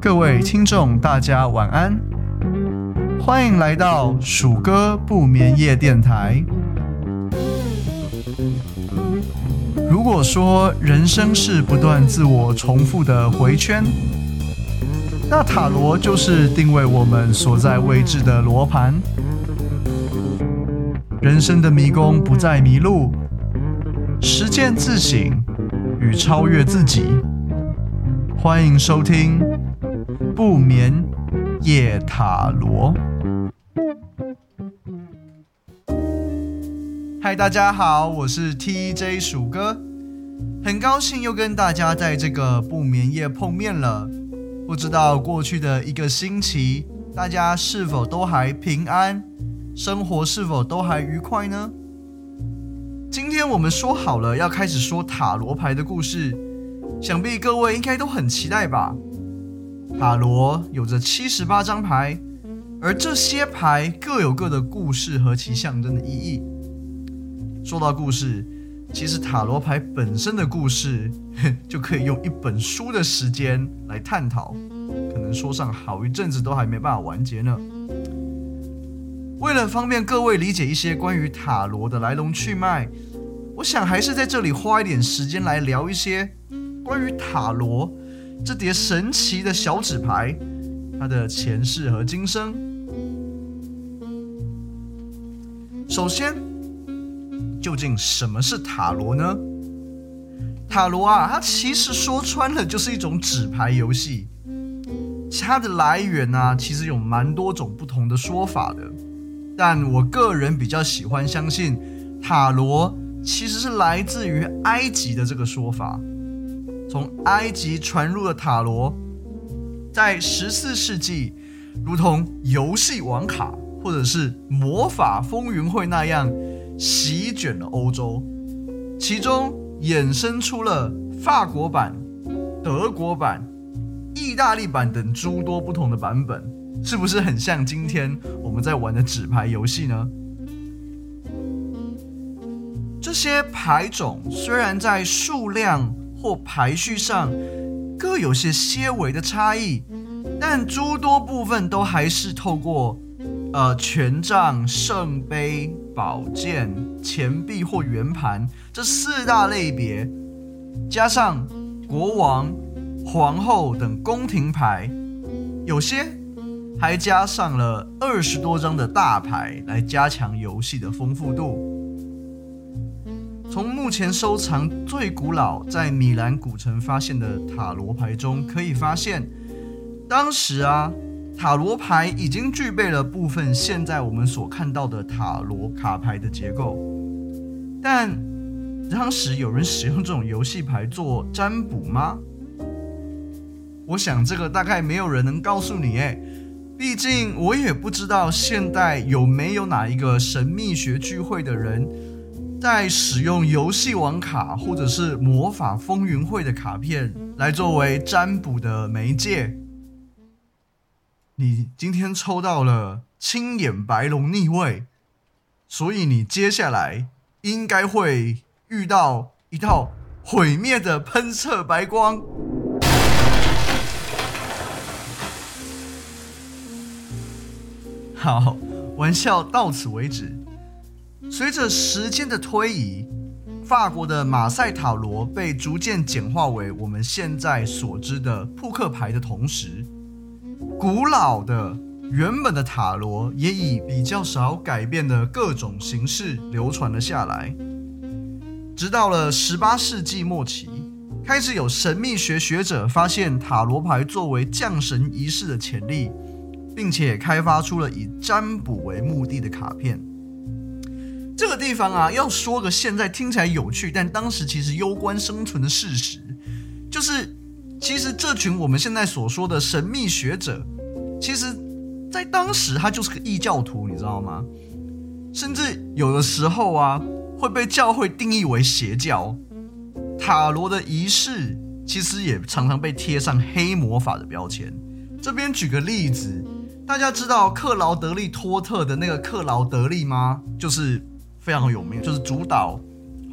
各位听众，大家晚安，欢迎来到鼠哥不眠夜电台。如果说人生是不断自我重复的回圈，那塔罗就是定位我们所在位置的罗盘。人生的迷宫不再迷路，见自省与超越自己。欢迎收听不眠夜塔罗。嗨，大家好，我是 TJ 鼠哥，很高兴又跟大家在这个不眠夜碰面了。不知道过去的一个星期，大家是否都还平安？生活是否都还愉快呢？今天我们说好了要开始说塔罗牌的故事，想必各位应该都很期待吧？塔罗有着七十八张牌，而这些牌各有各的故事和其象征的意义。说到故事，其实塔罗牌本身的故事 就可以用一本书的时间来探讨，可能说上好一阵子都还没办法完结呢。为了方便各位理解一些关于塔罗的来龙去脉，我想还是在这里花一点时间来聊一些关于塔罗这叠神奇的小纸牌，它的前世和今生。首先，究竟什么是塔罗呢？塔罗啊，它其实说穿了就是一种纸牌游戏，它的来源呢，其实有蛮多种不同的说法的。但我个人比较喜欢相信，塔罗其实是来自于埃及的这个说法。从埃及传入的塔罗，在十四世纪，如同游戏王卡或者是魔法风云会那样，席卷了欧洲，其中衍生出了法国版、德国版、意大利版等诸多不同的版本。是不是很像今天我们在玩的纸牌游戏呢？这些牌种虽然在数量或排序上各有些些微的差异，但诸多部分都还是透过呃权杖、圣杯、宝剑、钱币或圆盘这四大类别，加上国王、皇后等宫廷牌，有些。还加上了二十多张的大牌来加强游戏的丰富度。从目前收藏最古老在米兰古城发现的塔罗牌中可以发现，当时啊，塔罗牌已经具备了部分现在我们所看到的塔罗卡牌的结构。但当时有人使用这种游戏牌做占卜吗？我想这个大概没有人能告诉你诶。毕竟我也不知道现代有没有哪一个神秘学聚会的人在使用游戏王卡或者是魔法风云会的卡片来作为占卜的媒介。你今天抽到了青眼白龙逆位，所以你接下来应该会遇到一道毁灭的喷射白光。好，玩笑到此为止。随着时间的推移，法国的马赛塔罗被逐渐简化为我们现在所知的扑克牌的同时，古老的原本的塔罗也以比较少改变的各种形式流传了下来。直到了十八世纪末期，开始有神秘学学者发现塔罗牌作为降神仪式的潜力。并且开发出了以占卜为目的的卡片。这个地方啊，要说个现在听起来有趣，但当时其实攸关生存的事实，就是其实这群我们现在所说的神秘学者，其实在当时他就是个异教徒，你知道吗？甚至有的时候啊，会被教会定义为邪教。塔罗的仪式其实也常常被贴上黑魔法的标签。这边举个例子。大家知道克劳德利托特的那个克劳德利吗？就是非常有名，就是主导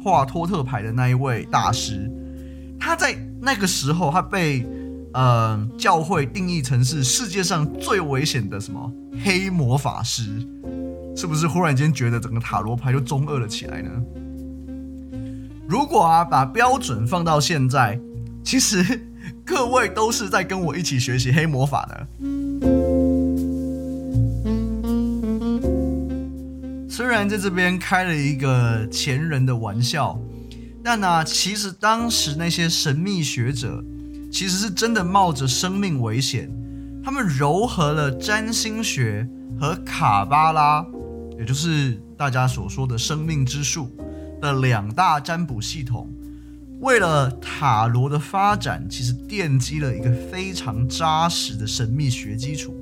《画托特牌的那一位大师，他在那个时候他被呃教会定义成是世界上最危险的什么黑魔法师，是不是忽然间觉得整个塔罗牌就中二了起来呢？如果啊把标准放到现在，其实 各位都是在跟我一起学习黑魔法的。虽然在这边开了一个前人的玩笑，但呢、啊，其实当时那些神秘学者其实是真的冒着生命危险，他们糅合了占星学和卡巴拉，也就是大家所说的生命之树的两大占卜系统，为了塔罗的发展，其实奠基了一个非常扎实的神秘学基础。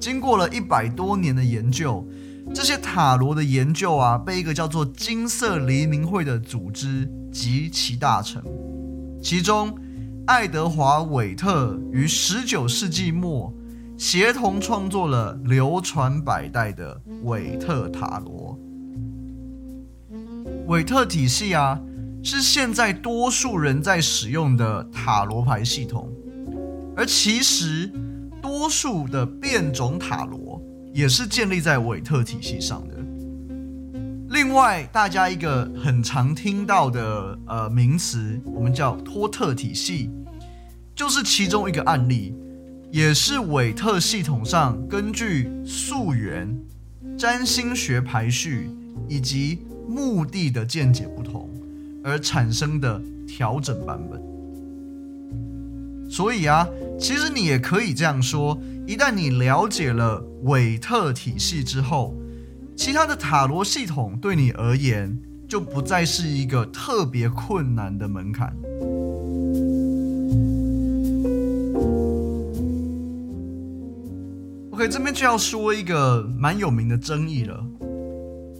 经过了一百多年的研究。这些塔罗的研究啊，被一个叫做金色黎明会的组织集其大成。其中，爱德华·韦特于十九世纪末协同创作了流传百代的韦特塔罗。韦特体系啊，是现在多数人在使用的塔罗牌系统，而其实多数的变种塔罗。也是建立在韦特体系上的。另外，大家一个很常听到的呃名词，我们叫托特体系，就是其中一个案例，也是韦特系统上根据溯源、占星学排序以及目的的见解不同而产生的调整版本。所以啊，其实你也可以这样说。一旦你了解了韦特体系之后，其他的塔罗系统对你而言就不再是一个特别困难的门槛。OK，这边就要说一个蛮有名的争议了，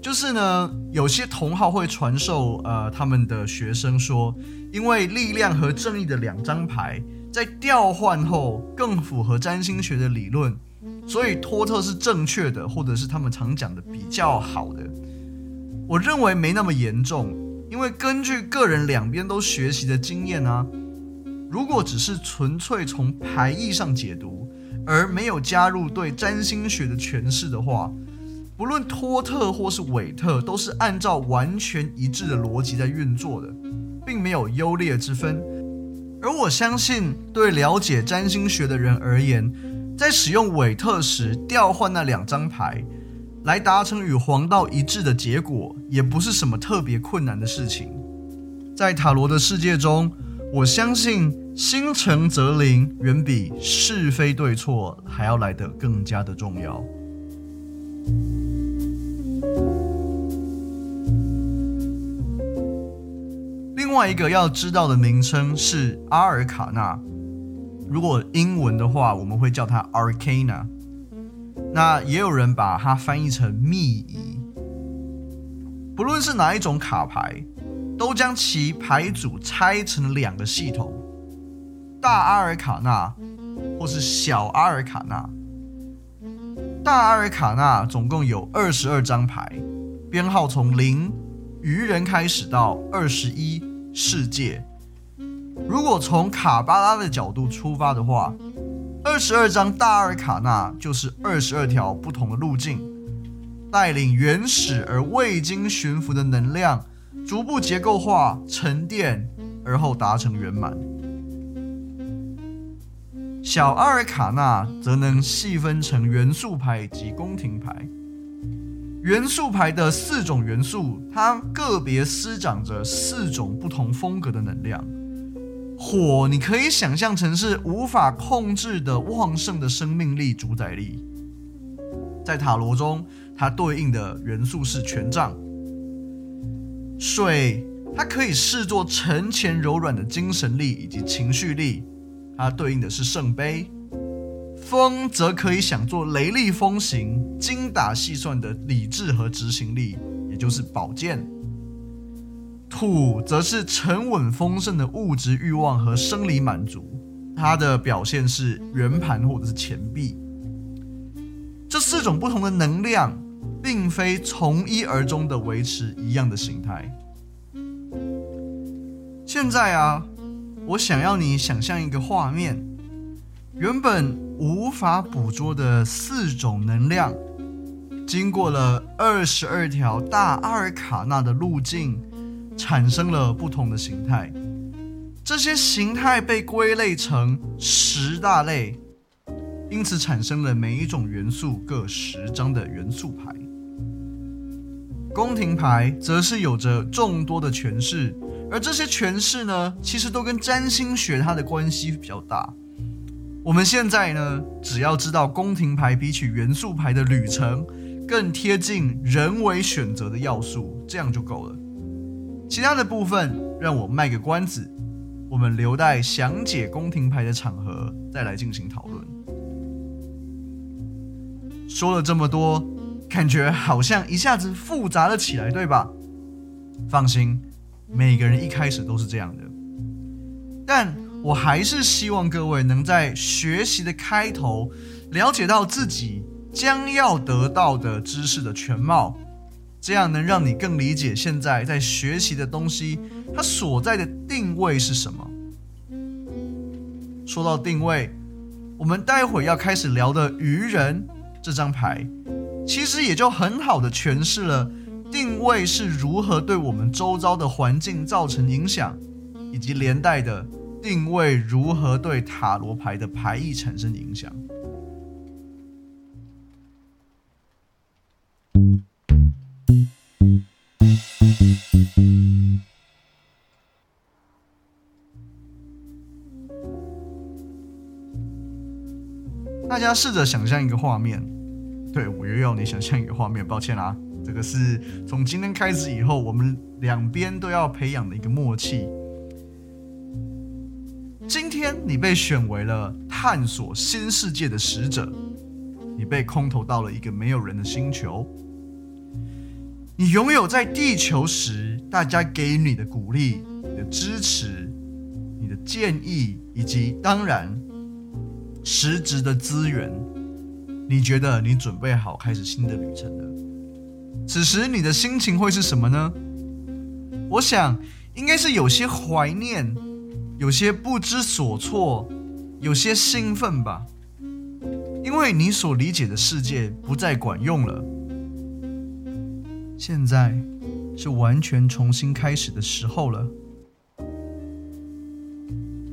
就是呢，有些同好会传授呃他们的学生说，因为力量和正义的两张牌。在调换后更符合占星学的理论，所以托特是正确的，或者是他们常讲的比较好的。我认为没那么严重，因为根据个人两边都学习的经验啊，如果只是纯粹从牌意上解读，而没有加入对占星学的诠释的话，不论托特或是韦特，都是按照完全一致的逻辑在运作的，并没有优劣之分。而我相信，对了解占星学的人而言，在使用韦特时调换那两张牌，来达成与黄道一致的结果，也不是什么特别困难的事情。在塔罗的世界中，我相信心诚则灵远比是非对错还要来得更加的重要。另外一个要知道的名称是阿尔卡纳，如果英文的话，我们会叫它 Arcana。那也有人把它翻译成秘仪。不论是哪一种卡牌，都将其牌组拆成两个系统：大阿尔卡纳或是小阿尔卡纳。大阿尔卡纳总共有二十二张牌，编号从零愚人开始到二十一。世界，如果从卡巴拉的角度出发的话，二十二张大阿尔卡纳就是二十二条不同的路径，带领原始而未经驯服的能量，逐步结构化、沉淀，而后达成圆满。小阿尔卡纳则能细分成元素牌及宫廷牌。元素牌的四种元素，它个别施展着四种不同风格的能量。火，你可以想象成是无法控制的旺盛的生命力主宰力。在塔罗中，它对应的元素是权杖。水，它可以视作沉潜柔软的精神力以及情绪力，它对应的是圣杯。风则可以想作雷厉风行、精打细算的理智和执行力，也就是宝剑；土则是沉稳丰盛的物质欲望和生理满足，它的表现是圆盘或者是钱币。这四种不同的能量，并非从一而终的维持一样的形态。现在啊，我想要你想象一个画面：原本无法捕捉的四种能量，经过了二十二条大阿尔卡纳的路径，产生了不同的形态。这些形态被归类成十大类，因此产生了每一种元素各十张的元素牌。宫廷牌则是有着众多的诠释，而这些诠释呢，其实都跟占星学它的关系比较大。我们现在呢，只要知道宫廷牌比起元素牌的旅程更贴近人为选择的要素，这样就够了。其他的部分，让我卖个关子。我们留待详解宫廷牌的场合再来进行讨论。说了这么多，感觉好像一下子复杂了起来，对吧？放心，每个人一开始都是这样的。但我还是希望各位能在学习的开头了解到自己将要得到的知识的全貌。这样能让你更理解现在在学习的东西，它所在的定位是什么。说到定位，我们待会要开始聊的愚人这张牌，其实也就很好的诠释了定位是如何对我们周遭的环境造成影响，以及连带的定位如何对塔罗牌的牌意产生影响。大家试着想象一个画面，对，我又要你想象一个画面，抱歉啦，这个是从今天开始以后，我们两边都要培养的一个默契。今天你被选为了探索新世界的使者，你被空投到了一个没有人的星球，你拥有在地球时大家给予你的鼓励、你的支持、你的建议，以及当然。实质的资源，你觉得你准备好开始新的旅程了？此时你的心情会是什么呢？我想应该是有些怀念，有些不知所措，有些兴奋吧。因为你所理解的世界不再管用了，现在是完全重新开始的时候了。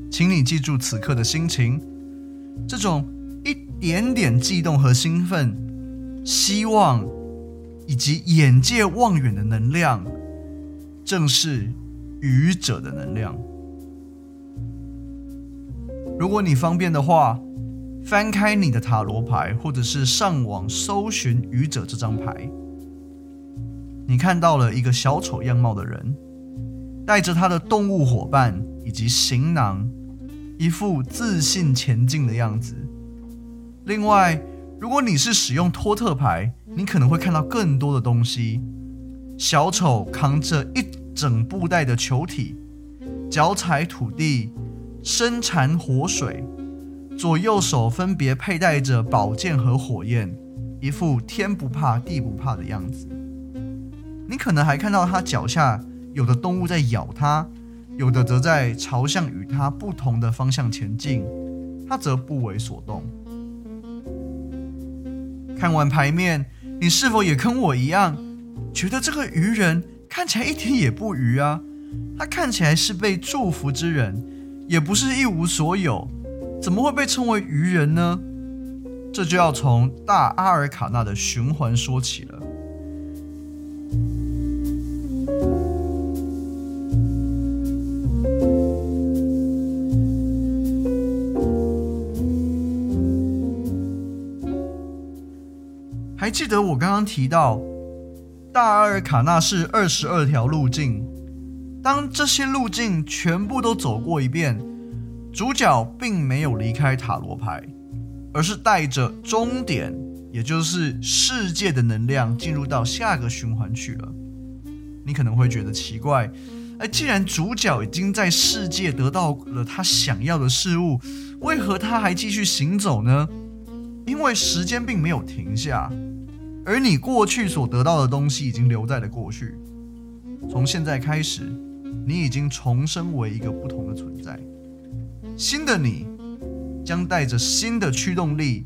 请你记住此刻的心情。这种一点点悸动和兴奋、希望以及眼界望远的能量，正是愚者的能量。如果你方便的话，翻开你的塔罗牌，或者是上网搜寻愚者这张牌，你看到了一个小丑样貌的人，带着他的动物伙伴以及行囊。一副自信前进的样子。另外，如果你是使用托特牌，你可能会看到更多的东西。小丑扛着一整布袋的球体，脚踩土地，身缠活水，左右手分别佩戴着宝剑和火焰，一副天不怕地不怕的样子。你可能还看到他脚下有的动物在咬他。有的则在朝向与他不同的方向前进，他则不为所动。看完牌面，你是否也跟我一样，觉得这个愚人看起来一点也不愚啊？他看起来是被祝福之人，也不是一无所有，怎么会被称为愚人呢？这就要从大阿尔卡纳的循环说起了。记得我刚刚提到，大阿尔卡纳是二十二条路径。当这些路径全部都走过一遍，主角并没有离开塔罗牌，而是带着终点，也就是世界的能量，进入到下个循环去了。你可能会觉得奇怪，哎，既然主角已经在世界得到了他想要的事物，为何他还继续行走呢？因为时间并没有停下。而你过去所得到的东西已经留在了过去。从现在开始，你已经重生为一个不同的存在。新的你将带着新的驱动力、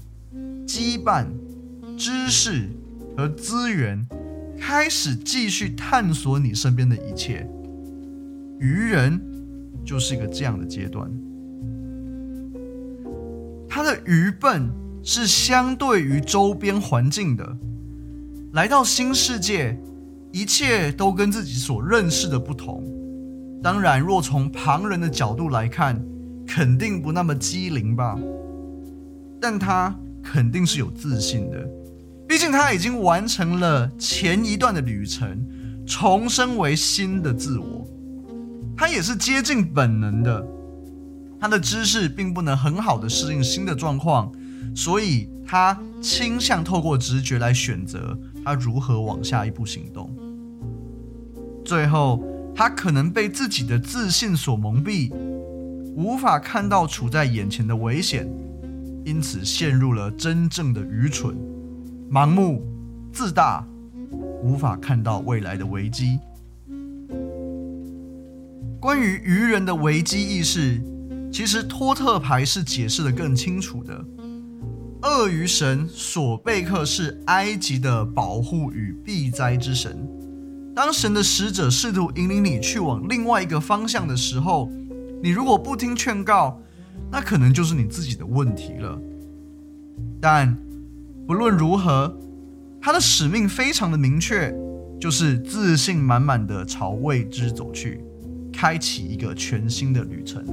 羁绊、知识和资源，开始继续探索你身边的一切。愚人就是一个这样的阶段。他的愚笨是相对于周边环境的。来到新世界，一切都跟自己所认识的不同。当然，若从旁人的角度来看，肯定不那么机灵吧。但他肯定是有自信的，毕竟他已经完成了前一段的旅程，重生为新的自我。他也是接近本能的。他的知识并不能很好的适应新的状况，所以他倾向透过直觉来选择他如何往下一步行动。最后，他可能被自己的自信所蒙蔽，无法看到处在眼前的危险，因此陷入了真正的愚蠢、盲目、自大，无法看到未来的危机。关于愚人的危机意识，其实托特牌是解释得更清楚的。鳄鱼神索贝克是埃及的保护与避灾之神。当神的使者试图引领你去往另外一个方向的时候，你如果不听劝告，那可能就是你自己的问题了。但不论如何，他的使命非常的明确，就是自信满满的朝未知走去，开启一个全新的旅程。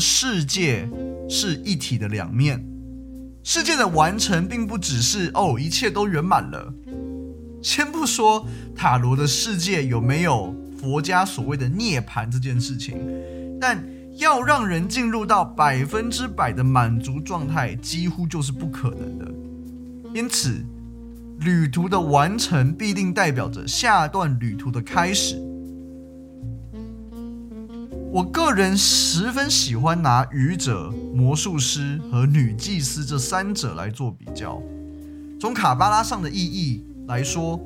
世界是一体的两面。世界的完成并不只是哦，一切都圆满了。先不说塔罗的世界有没有佛家所谓的涅槃这件事情，但要让人进入到百分之百的满足状态，几乎就是不可能的。因此，旅途的完成必定代表着下段旅途的开始。我个人十分喜欢拿愚者、魔术师和女祭司这三者来做比较。从卡巴拉上的意义来说，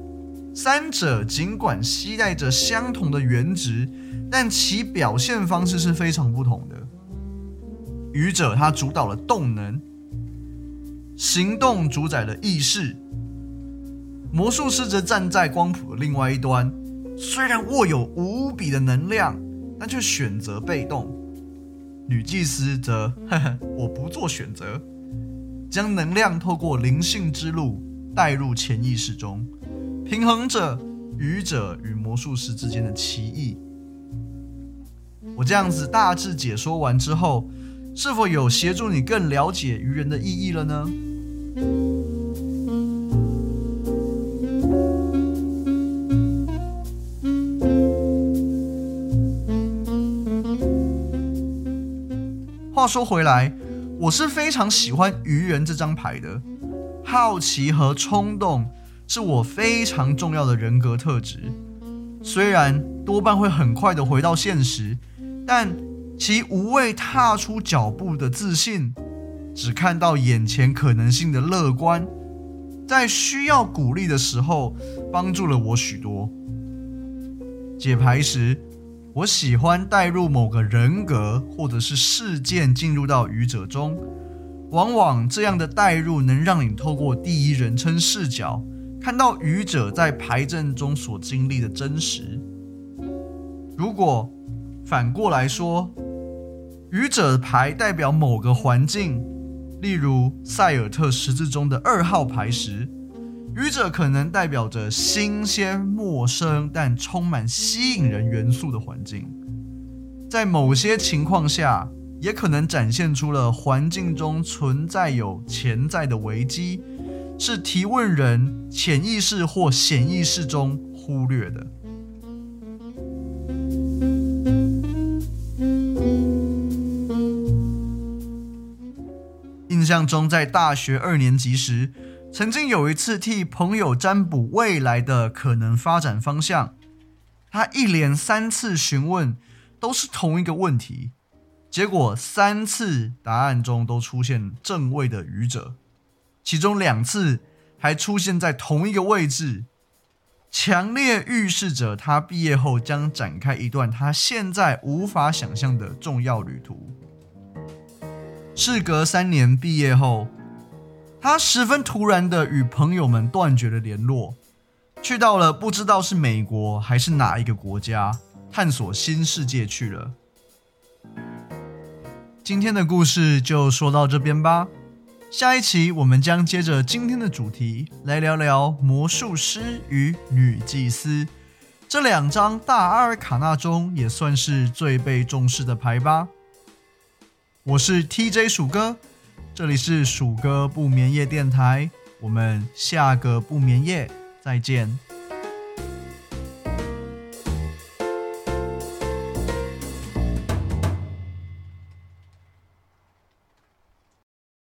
三者尽管携带着相同的原值。但其表现方式是非常不同的。愚者他主导了动能，行动主宰了意识。魔术师则站在光谱的另外一端，虽然握有无比的能量，但却选择被动。女祭司则，呵呵，我不做选择，将能量透过灵性之路带入潜意识中，平衡着愚者与魔术师之间的歧义。我这样子大致解说完之后，是否有协助你更了解愚人的意义了呢？话说回来，我是非常喜欢愚人这张牌的。好奇和冲动是我非常重要的人格特质，虽然多半会很快的回到现实。但其无畏踏出脚步的自信，只看到眼前可能性的乐观，在需要鼓励的时候，帮助了我许多。解牌时，我喜欢带入某个人格或者是事件进入到愚者中，往往这样的带入能让你透过第一人称视角，看到愚者在牌阵中所经历的真实。如果反过来说，愚者牌代表某个环境，例如塞尔特十字中的二号牌时，愚者可能代表着新鲜、陌生但充满吸引人元素的环境。在某些情况下，也可能展现出了环境中存在有潜在的危机，是提问人潜意识或显意识中忽略的。印象中，在大学二年级时，曾经有一次替朋友占卜未来的可能发展方向，他一连三次询问，都是同一个问题，结果三次答案中都出现正位的愚者，其中两次还出现在同一个位置，强烈预示着他毕业后将展开一段他现在无法想象的重要旅途。事隔三年毕业后，他十分突然的与朋友们断绝了联络，去到了不知道是美国还是哪一个国家，探索新世界去了。今天的故事就说到这边吧，下一期我们将接着今天的主题来聊聊魔术师与女祭司这两张大阿尔卡纳中也算是最被重视的牌吧。我是 TJ 鼠哥，这里是鼠哥不眠夜电台，我们下个不眠夜再见。